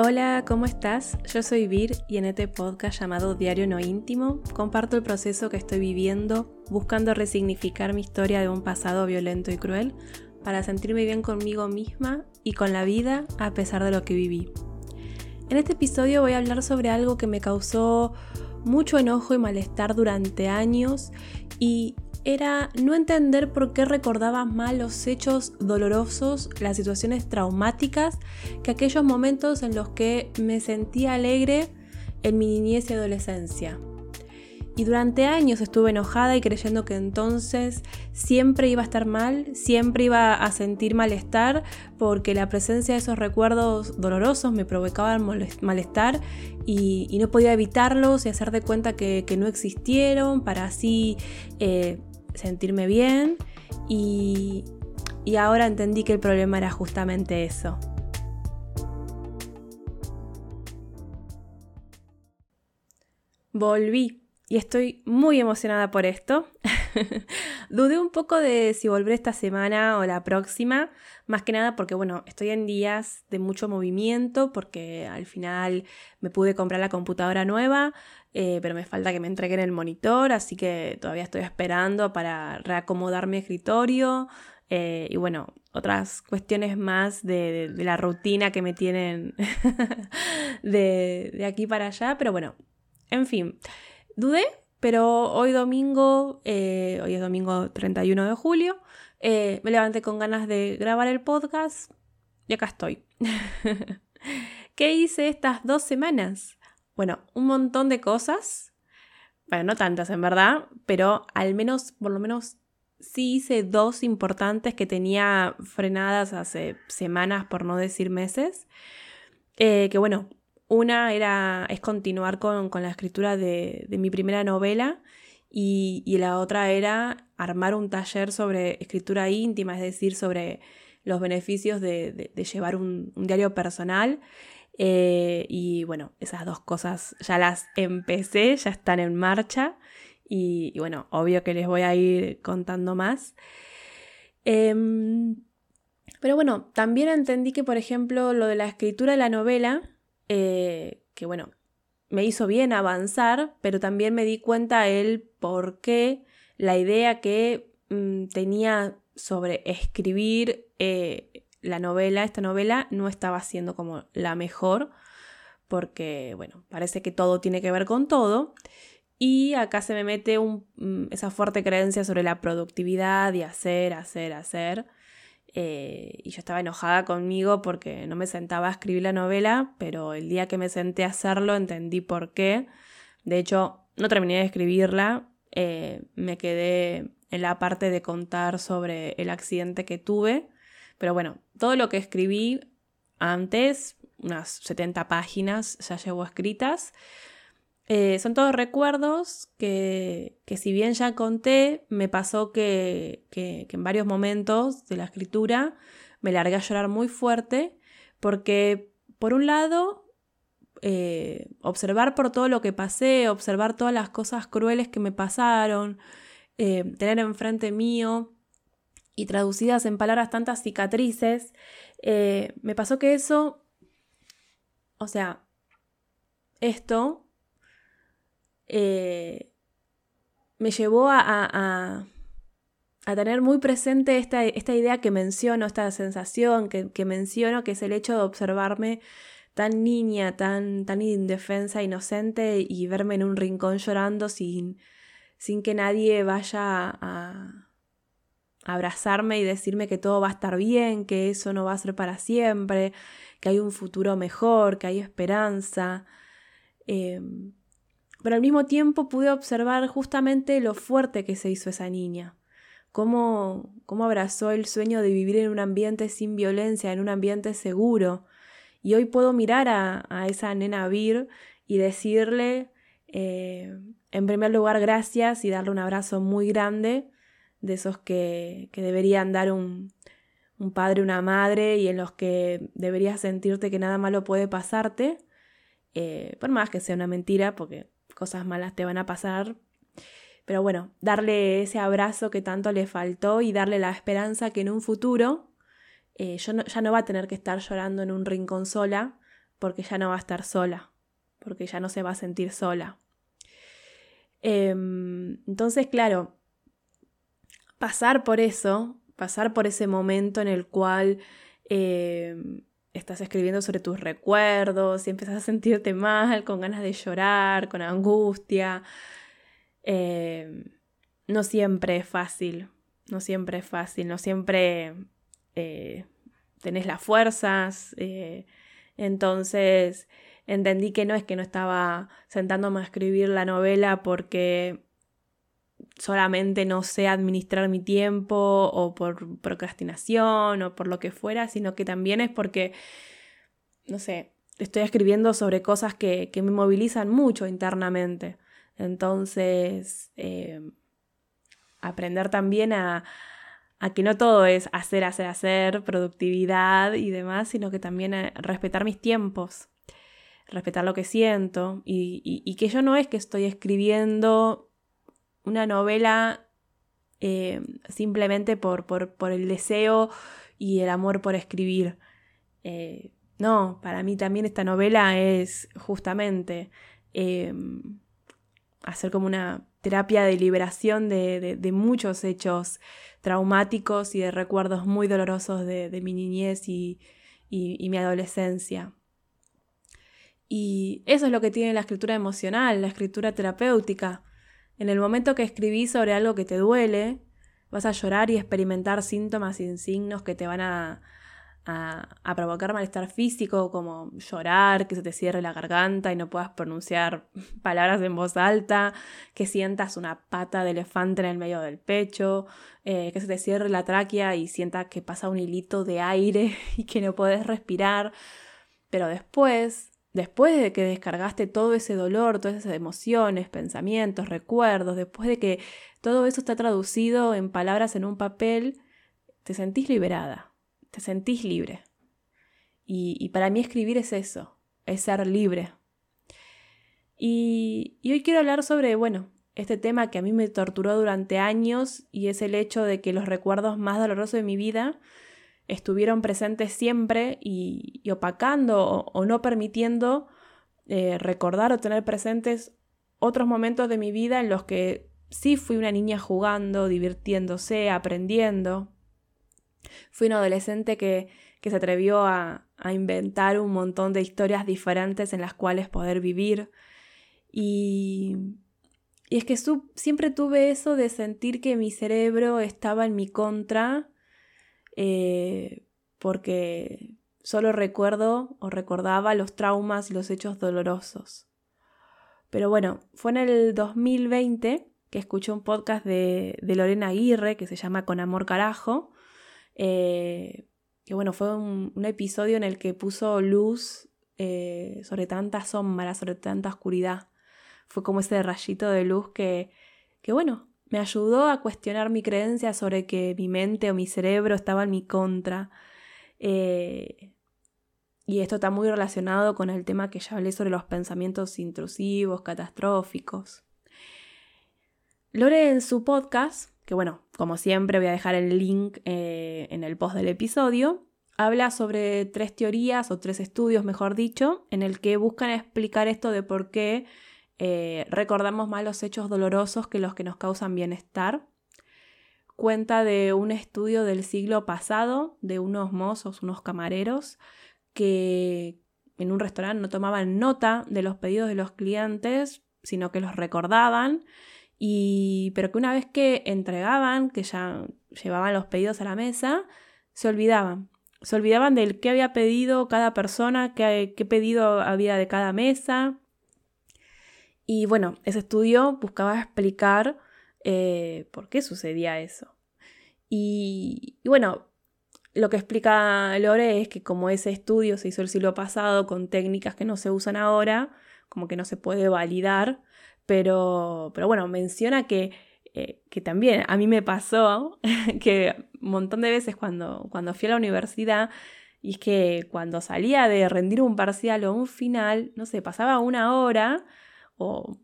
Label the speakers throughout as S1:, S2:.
S1: Hola, ¿cómo estás? Yo soy Vir y en este podcast llamado Diario No Íntimo comparto el proceso que estoy viviendo buscando resignificar mi historia de un pasado violento y cruel para sentirme bien conmigo misma y con la vida a pesar de lo que viví. En este episodio voy a hablar sobre algo que me causó mucho enojo y malestar durante años y era no entender por qué recordaba mal los hechos dolorosos, las situaciones traumáticas, que aquellos momentos en los que me sentía alegre en mi niñez y adolescencia. Y durante años estuve enojada y creyendo que entonces siempre iba a estar mal, siempre iba a sentir malestar, porque la presencia de esos recuerdos dolorosos me provocaban malestar y, no podía evitarlos y hacer de cuenta que, no existieron para así eh, sentirme bien y, y ahora entendí que el problema era justamente eso. Volví y estoy muy emocionada por esto. Dudé un poco de si volver esta semana o la próxima, más que nada porque, bueno, estoy en días de mucho movimiento, porque al final me pude comprar la computadora nueva, eh, pero me falta que me entreguen el monitor, así que todavía estoy esperando para reacomodar mi escritorio. Eh, y bueno, otras cuestiones más de, la rutina que me tienen de, de aquí para allá, pero bueno, en fin, dudé pero hoy domingo, eh, hoy es domingo 31 de julio, eh, me levanté con ganas de grabar el podcast y acá estoy. ¿Qué hice estas dos semanas? Bueno, un montón de cosas. Bueno, no tantas en verdad, pero al menos, por lo menos, sí hice dos importantes que tenía frenadas hace semanas, por no decir meses. Eh, que bueno, una era, es continuar con, la escritura de, mi primera novela y, la otra era armar un taller sobre escritura íntima, es decir, sobre los beneficios de, llevar un, diario personal. Eh, y bueno, esas dos cosas ya las empecé, ya están en marcha y, bueno, obvio que les voy a ir contando más. Em, pero bueno, también entendí que, por ejemplo, lo de la escritura de la novela eh, que bueno, me hizo bien avanzar, pero también me di cuenta el por qué la idea que mm, tenía sobre escribir eh, la novela, esta novela, no estaba siendo como la mejor, porque bueno, parece que todo tiene que ver con todo. Y acá se me mete mm, esa fuerte creencia sobre la productividad y hacer, hacer, hacer. Eh, y yo estaba enojada conmigo porque no me sentaba a escribir la novela, pero el día que me senté a hacerlo entendí por qué. De hecho, no terminé de escribirla, eh, me quedé en la parte de contar sobre el accidente que tuve, pero bueno, todo lo que escribí antes, unas 70 páginas ya llevo escritas, eh, son todos recuerdos que, si bien ya conté, me pasó que, en varios momentos de la escritura me largué a llorar muy fuerte porque, por un lado, eh, observar por todo lo que pasé, observar todas las cosas crueles que me pasaron, eh, tener enfrente mío y traducidas en palabras tantas cicatrices, me pasó que eso, o sea, esto eh, me llevó a, tener muy presente esta, idea que menciono, esta sensación que, menciono, que es el hecho de observarme tan niña, tan, tan indefensa, inocente y verme en un rincón llorando sin, sin que nadie vaya a, abrazarme y decirme que todo va a estar bien, que eso no va a ser para siempre, que hay un futuro mejor, que hay esperanza. Em, pero al mismo tiempo pude observar justamente lo fuerte que se hizo esa niña, cómo, cómo abrazó el sueño de vivir en un ambiente sin violencia, en un ambiente seguro. Y hoy puedo mirar a, esa nena Vir y decirle, eh, en primer lugar, gracias y darle un abrazo muy grande, de esos que, que deberían dar un, un padre, una madre, y en los que deberías sentirte que nada malo puede pasarte, eh, por más que sea una mentira, porque cosas malas te van a pasar. Pero bueno, darle ese abrazo que tanto le faltó y darle la esperanza que en un futuro eh, yo ya no va a tener que estar llorando en un rincón sola, porque ya no va a estar sola, porque ya no se va a sentir sola. Em, entonces, claro, pasar por eso, pasar por ese momento en el cual em, estás escribiendo sobre tus recuerdos y empiezas a sentirte mal, con ganas de llorar, con angustia, em, no siempre es fácil, no siempre es fácil, no siempre eh, tenés las fuerzas. Eh, entonces entendí que no es que no estaba sentándome a escribir la novela porque solamente no sé administrar mi tiempo o por procrastinación o por lo que fuera, sino que también es porque, no sé, estoy escribiendo sobre cosas que, me movilizan mucho internamente. Entonces, eh, aprender también a, a que no todo es hacer, hacer, hacer, productividad y demás, sino que también a respetar mis tiempos, respetar lo que siento y, que yo no es que estoy escribiendo una novela eh, simplemente por, por, el deseo y el amor por escribir. Eh, no, para mí también esta novela es justamente eh, hacer como una terapia de liberación de, muchos hechos traumáticos y de recuerdos muy dolorosos de, mi niñez y, mi adolescencia. Y eso es lo que tiene la escritura emocional, la escritura terapéutica. En el momento que escribís sobre algo que te duele, vas a llorar y experimentar síntomas y que te van a, a, provocar malestar físico, como llorar, que se te cierre la garganta y no puedas pronunciar palabras en voz alta, que sientas una pata de elefante en el medio del pecho, eh, que se te cierre la tráquea y sientas que pasa un hilito de aire y que no puedes respirar. Pero después, después de que descargaste todo ese dolor, todas esas emociones, pensamientos, recuerdos, después de que todo eso está traducido en palabras en un papel, te sentís liberada te sentís libre. Y, para mí escribir es eso, es ser libre. Y, hoy quiero hablar sobre, bueno, este tema que a mí me torturó durante años y es el hecho de que los recuerdos más dolorosos de mi vida estuvieron presentes siempre y, opacando o, no permitiendo eh, recordar o tener presentes otros momentos de mi vida en los que sí fui una niña jugando, divirtiéndose, aprendiendo. Fui un adolescente que, se atrevió a, inventar un montón de historias diferentes en las cuales poder vivir. Y, es que siempre tuve eso de sentir que mi cerebro estaba en mi contra, eh, porque solo recuerdo o recordaba los traumas y los hechos dolorosos. Pero bueno, fue en el 2020 que escuché un podcast de, Lorena Aguirre que se llama Con Amor Carajo, eh, que bueno, fue un, episodio en el que puso luz eh, sobre tanta sombra, sobre tanta oscuridad. Fue como ese rayito de luz que, que, bueno, me ayudó a cuestionar mi creencia sobre que mi mente o mi cerebro estaba en mi contra. Eh, y esto está muy relacionado con el tema que ya hablé sobre los pensamientos intrusivos, catastróficos. Lore en su podcast que bueno, como siempre voy a dejar el link eh, en el post del episodio, habla sobre tres teorías o tres estudios, mejor dicho, en el que buscan explicar esto de por qué eh, recordamos más los hechos dolorosos que los que nos causan bienestar. Cuenta de un estudio del siglo pasado de unos mozos, unos camareros, que en un restaurante no tomaban nota de los pedidos de los clientes, sino que los recordaban y, pero que una vez que entregaban, que ya llevaban los pedidos a la mesa, se olvidaban. Se olvidaban del qué había pedido cada persona, qué, qué pedido había de cada mesa. Y bueno, ese estudio buscaba explicar eh, por qué sucedía eso. Y, bueno, lo que explica Lore es que como ese estudio se hizo el siglo pasado con técnicas que no se usan ahora, como que no se puede validar, pero, pero bueno, menciona que, eh, que también a mí me pasó que un montón de veces cuando, cuando fui a la universidad, y es que cuando salía de rendir un parcial o un final, no sé, pasaba una hora o,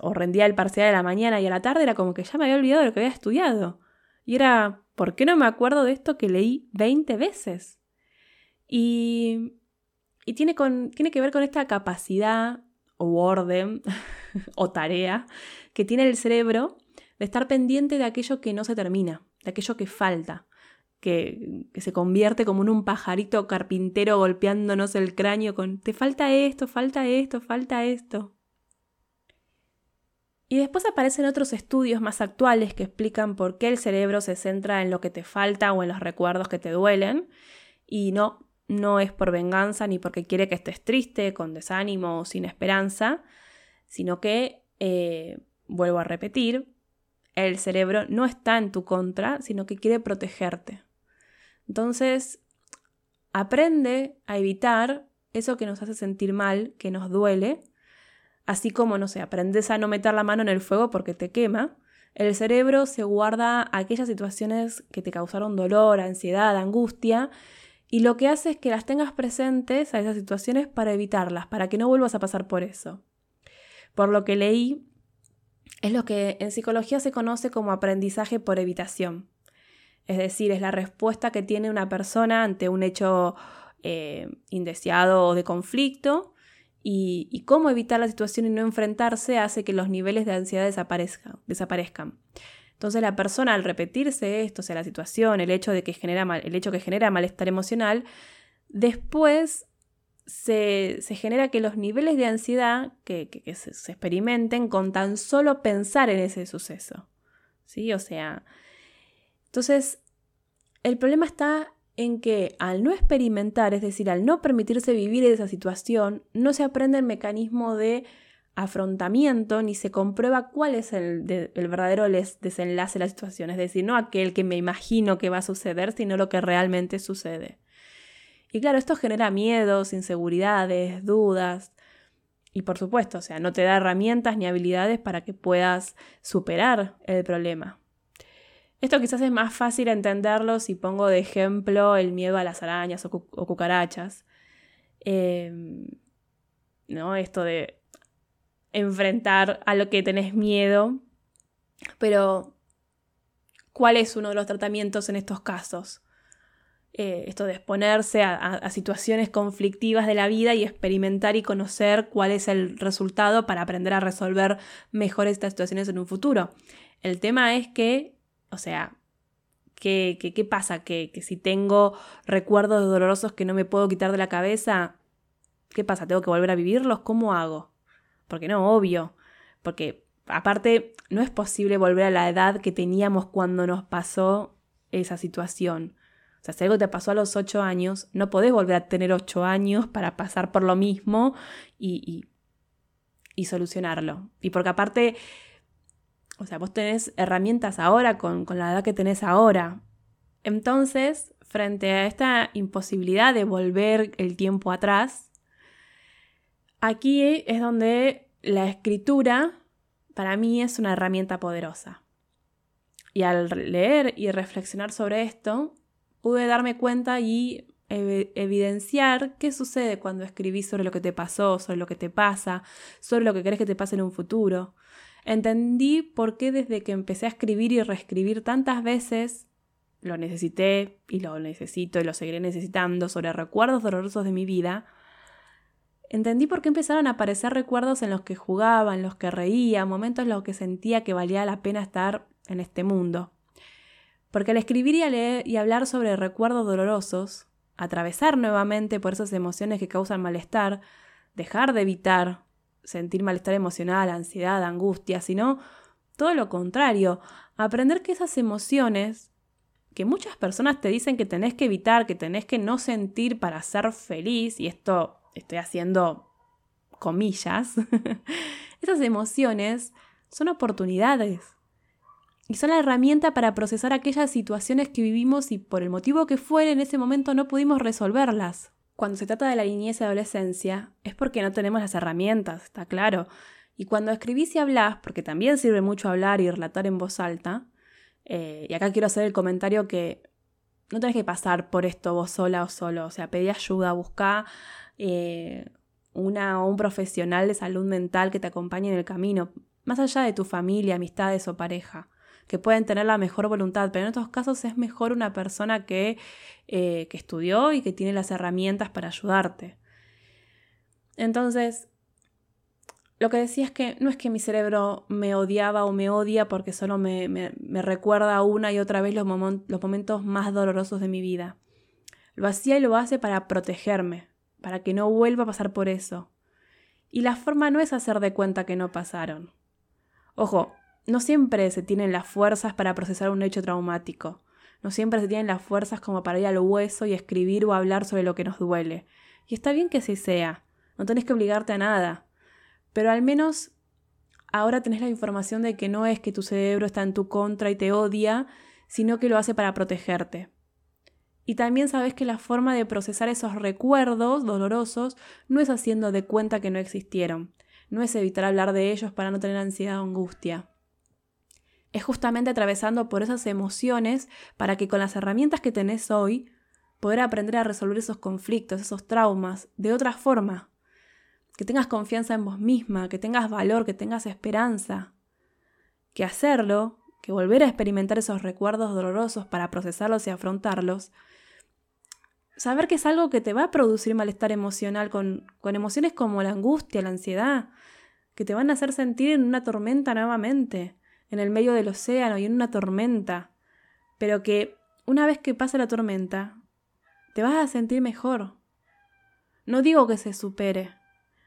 S1: o, rendía el parcial de la mañana y a la tarde era como que ya me había olvidado de lo que había estudiado. Y era, ¿por qué no me acuerdo de esto que leí 20 veces? Y, y tiene, con, tiene que ver con esta capacidad o orden o tarea que tiene el cerebro de estar pendiente de aquello que no se termina, de aquello que falta, que, que, se convierte como en un pajarito carpintero golpeándonos el cráneo con, te falta esto, falta esto, falta esto. Y después aparecen otros estudios más actuales que explican por qué el cerebro se centra en lo que te falta o en los recuerdos que te duelen. Y no, no es por venganza ni porque quiere que estés triste, con desánimo o sin esperanza, sino que, eh, vuelvo a repetir, el cerebro no está en tu contra, sino que quiere protegerte. Entonces, aprende a evitar eso que nos hace sentir mal, que nos duele, Así como, no sé, aprendes a no meter la mano en el fuego porque te quema, el cerebro se guarda aquellas situaciones que te causaron dolor, ansiedad, angustia, y lo que hace es que las tengas presentes a esas situaciones para evitarlas, para que no vuelvas a pasar por eso. Por lo que leí, es lo que en psicología se conoce como aprendizaje por evitación. Es decir, es la respuesta que tiene una persona ante un hecho eh, indeseado o de conflicto y, cómo evitar la situación y no enfrentarse hace que los niveles de ansiedad desaparezcan. Entonces la persona al repetirse esto, o sea, la situación, el hecho de que genera mal, el hecho que genera malestar emocional, después se, genera que los niveles de ansiedad que, se, se, experimenten con tan solo pensar en ese suceso. ¿Sí? O sea, entonces el problema está en que al no experimentar, es decir, al no permitirse vivir esa situación, no se aprende el mecanismo de afrontamiento ni se comprueba cuál es el, verdadero desenlace de la situación, es decir, no aquel que me imagino que va a suceder, sino lo que realmente sucede. Y claro, esto genera miedos, inseguridades, dudas, y por supuesto, o sea, no te da herramientas ni habilidades para que puedas superar el problema. Esto quizás es más fácil entenderlo si pongo de ejemplo el miedo a las arañas o, cucarachas. Em, ¿No? Esto de enfrentar a lo que tenés miedo. Pero, ¿cuál es uno de los tratamientos en estos casos? Eh, esto de exponerse a, situaciones conflictivas de la vida y experimentar y conocer cuál es el resultado para aprender a resolver mejor estas situaciones en un futuro. El tema es que o sea, ¿qué, qué, pasa? ¿Que, si tengo recuerdos dolorosos que no me puedo quitar de la cabeza, ¿qué pasa? ¿Tengo que volver a vivirlos? ¿Cómo hago? Porque no, obvio. Porque aparte, no es posible volver a la edad que teníamos cuando nos pasó esa situación. O sea, si algo te pasó a los ocho años, no podés volver a tener ocho años para pasar por lo mismo y, y, y solucionarlo. Y porque aparte o sea, vos tenés herramientas ahora con, la edad que tenés ahora. Entonces, frente a esta imposibilidad de volver el tiempo atrás, aquí es donde la escritura para mí es una herramienta poderosa. Y al leer y reflexionar sobre esto, pude darme cuenta y evidenciar qué sucede cuando escribís sobre lo que te pasó, sobre lo que te pasa, sobre lo que querés que te pase en un futuro. Entendí por qué desde que empecé a escribir y reescribir tantas veces, lo necesité y lo necesito y lo seguiré necesitando sobre recuerdos dolorosos de mi vida, entendí por qué empezaron a aparecer recuerdos en los que jugaba, en los que reía, momentos en los que sentía que valía la pena estar en este mundo. Porque al escribir y, leer y hablar sobre recuerdos dolorosos, atravesar nuevamente por esas emociones que causan malestar, dejar de evitar, sentir malestar emocional, ansiedad, angustia, sino todo lo contrario, aprender que esas emociones que muchas personas te dicen que tenés que evitar, que tenés que no sentir para ser feliz, y esto estoy haciendo comillas, esas emociones son oportunidades y son la herramienta para procesar aquellas situaciones que vivimos y por el motivo que fuera en ese momento no pudimos resolverlas cuando se trata de la niñez y adolescencia, es porque no tenemos las herramientas, está claro. Y cuando escribís y hablás, porque también sirve mucho hablar y relatar en voz alta, eh, y acá quiero hacer el comentario que no tenés que pasar por esto vos sola o solo, o sea, pedí ayuda, busca eh, una o un profesional de salud mental que te acompañe en el camino, más allá de tu familia, amistades o pareja que pueden tener la mejor voluntad, pero en otros casos es mejor una persona que, eh, que estudió y que tiene las herramientas para ayudarte. Entonces, lo que decía es que no es que mi cerebro me odiaba o me odia porque solo me, recuerda una y otra vez los, los momentos más dolorosos de mi vida. Lo hacía y lo hace para protegerme, para que no vuelva a pasar por eso. Y la forma no es hacer de cuenta que no pasaron. Ojo, no siempre se tienen las fuerzas para procesar un hecho traumático. No siempre se tienen las fuerzas como para ir al hueso y escribir o hablar sobre lo que nos duele. Y está bien que así sea. No tenés que obligarte a nada. Pero al menos ahora tenés la información de que no es que tu cerebro está en tu contra y te odia, sino que lo hace para protegerte. Y también sabes que la forma de procesar esos recuerdos dolorosos no es haciendo de cuenta que no existieron, no es evitar hablar de ellos para no tener ansiedad o angustia. Es justamente atravesando por esas emociones para que con las herramientas que tenés hoy poder aprender a resolver esos conflictos, esos traumas, de otra forma, que tengas confianza en vos misma, que tengas valor, que tengas esperanza. Que hacerlo, que volver a experimentar esos recuerdos dolorosos para procesarlos y afrontarlos, saber que es algo que te va a producir malestar emocional con, con emociones como la angustia, la ansiedad, que te van a hacer sentir en una tormenta nuevamente, en el medio del océano y en una tormenta, pero que una vez que pase la tormenta, te vas a sentir mejor. No digo que se supere,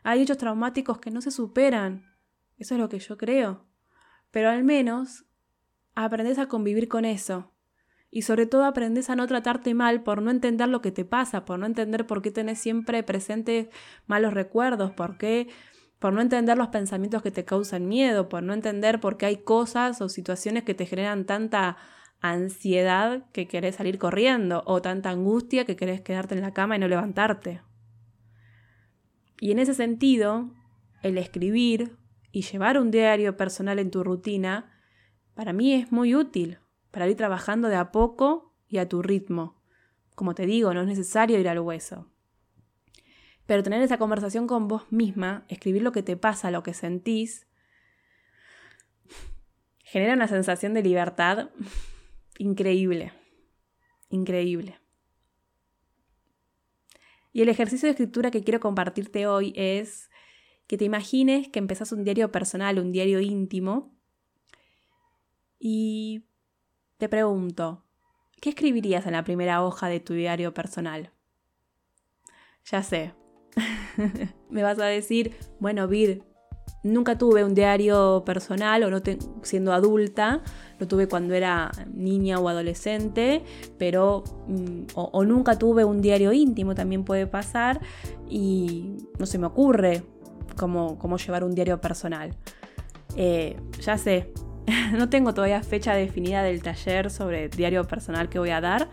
S1: hay hechos traumáticos que no se superan. Eso es lo que yo creo. Pero al menos aprendes a convivir con eso. Y sobre todo aprendes a no tratarte mal por no entender lo que te pasa, por no entender por qué tenés siempre presentes malos recuerdos, por qué, por no entender los pensamientos que te causan miedo, por no entender por qué hay cosas o situaciones que te generan tanta ansiedad que querés salir corriendo o tanta angustia que querés quedarte en la cama y no levantarte. Y en ese sentido, el escribir y llevar un diario personal en tu rutina, para mí es muy útil para ir trabajando de a poco y a tu ritmo. Como te digo, no es necesario ir al hueso. Pero tener esa conversación con vos misma, escribir lo que te pasa, lo que sentís, genera una sensación de libertad increíble. Increíble. Y el ejercicio de escritura que quiero compartirte hoy es que te imagines que empezás un diario personal, un diario íntimo, y te pregunto, ¿qué escribirías en la primera hoja de tu diario personal? Ya sé. Me vas a decir, bueno, Vir, Nunca tuve un diario personal o no siendo adulta, lo tuve cuando era niña o adolescente, pero mm, o, nunca tuve un diario íntimo, también puede pasar y no se me ocurre cómo, cómo llevar un diario personal. Eh, ya sé, no tengo todavía fecha definida del taller sobre diario personal que voy a dar.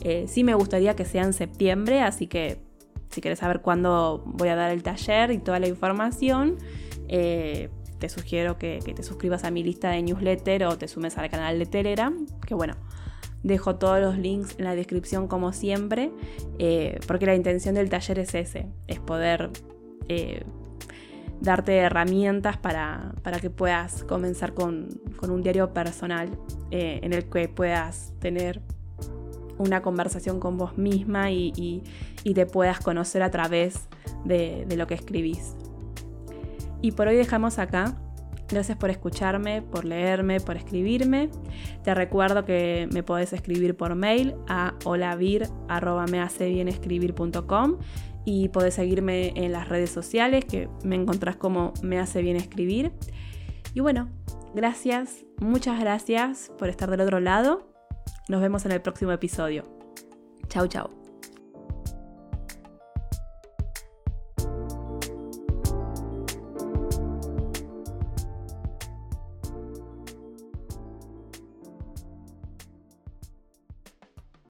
S1: Eh, sí me gustaría que sea en septiembre, así que si quieres saber cuándo voy a dar el taller y toda la información, eh, te sugiero que, te suscribas a mi lista de newsletter o te sumes al canal de Telegram, que bueno, dejo todos los links en la descripción como siempre, eh, porque la intención del taller es ese, es poder eh, darte herramientas para, que puedas comenzar con, un diario personal en el que puedas tener una conversación con vos misma y, te puedas conocer a través de lo que escribís. Y por hoy dejamos acá. Gracias por escucharme, por leerme, por escribirme. Te recuerdo que me podés escribir por mail a holavir.mehaceBienescribir.com y podés seguirme en las redes sociales que me encontrás como Me Hace Bien Escribir. Y bueno, gracias, muchas gracias por estar del otro lado. Nos vemos en el próximo episodio. Chau, chau.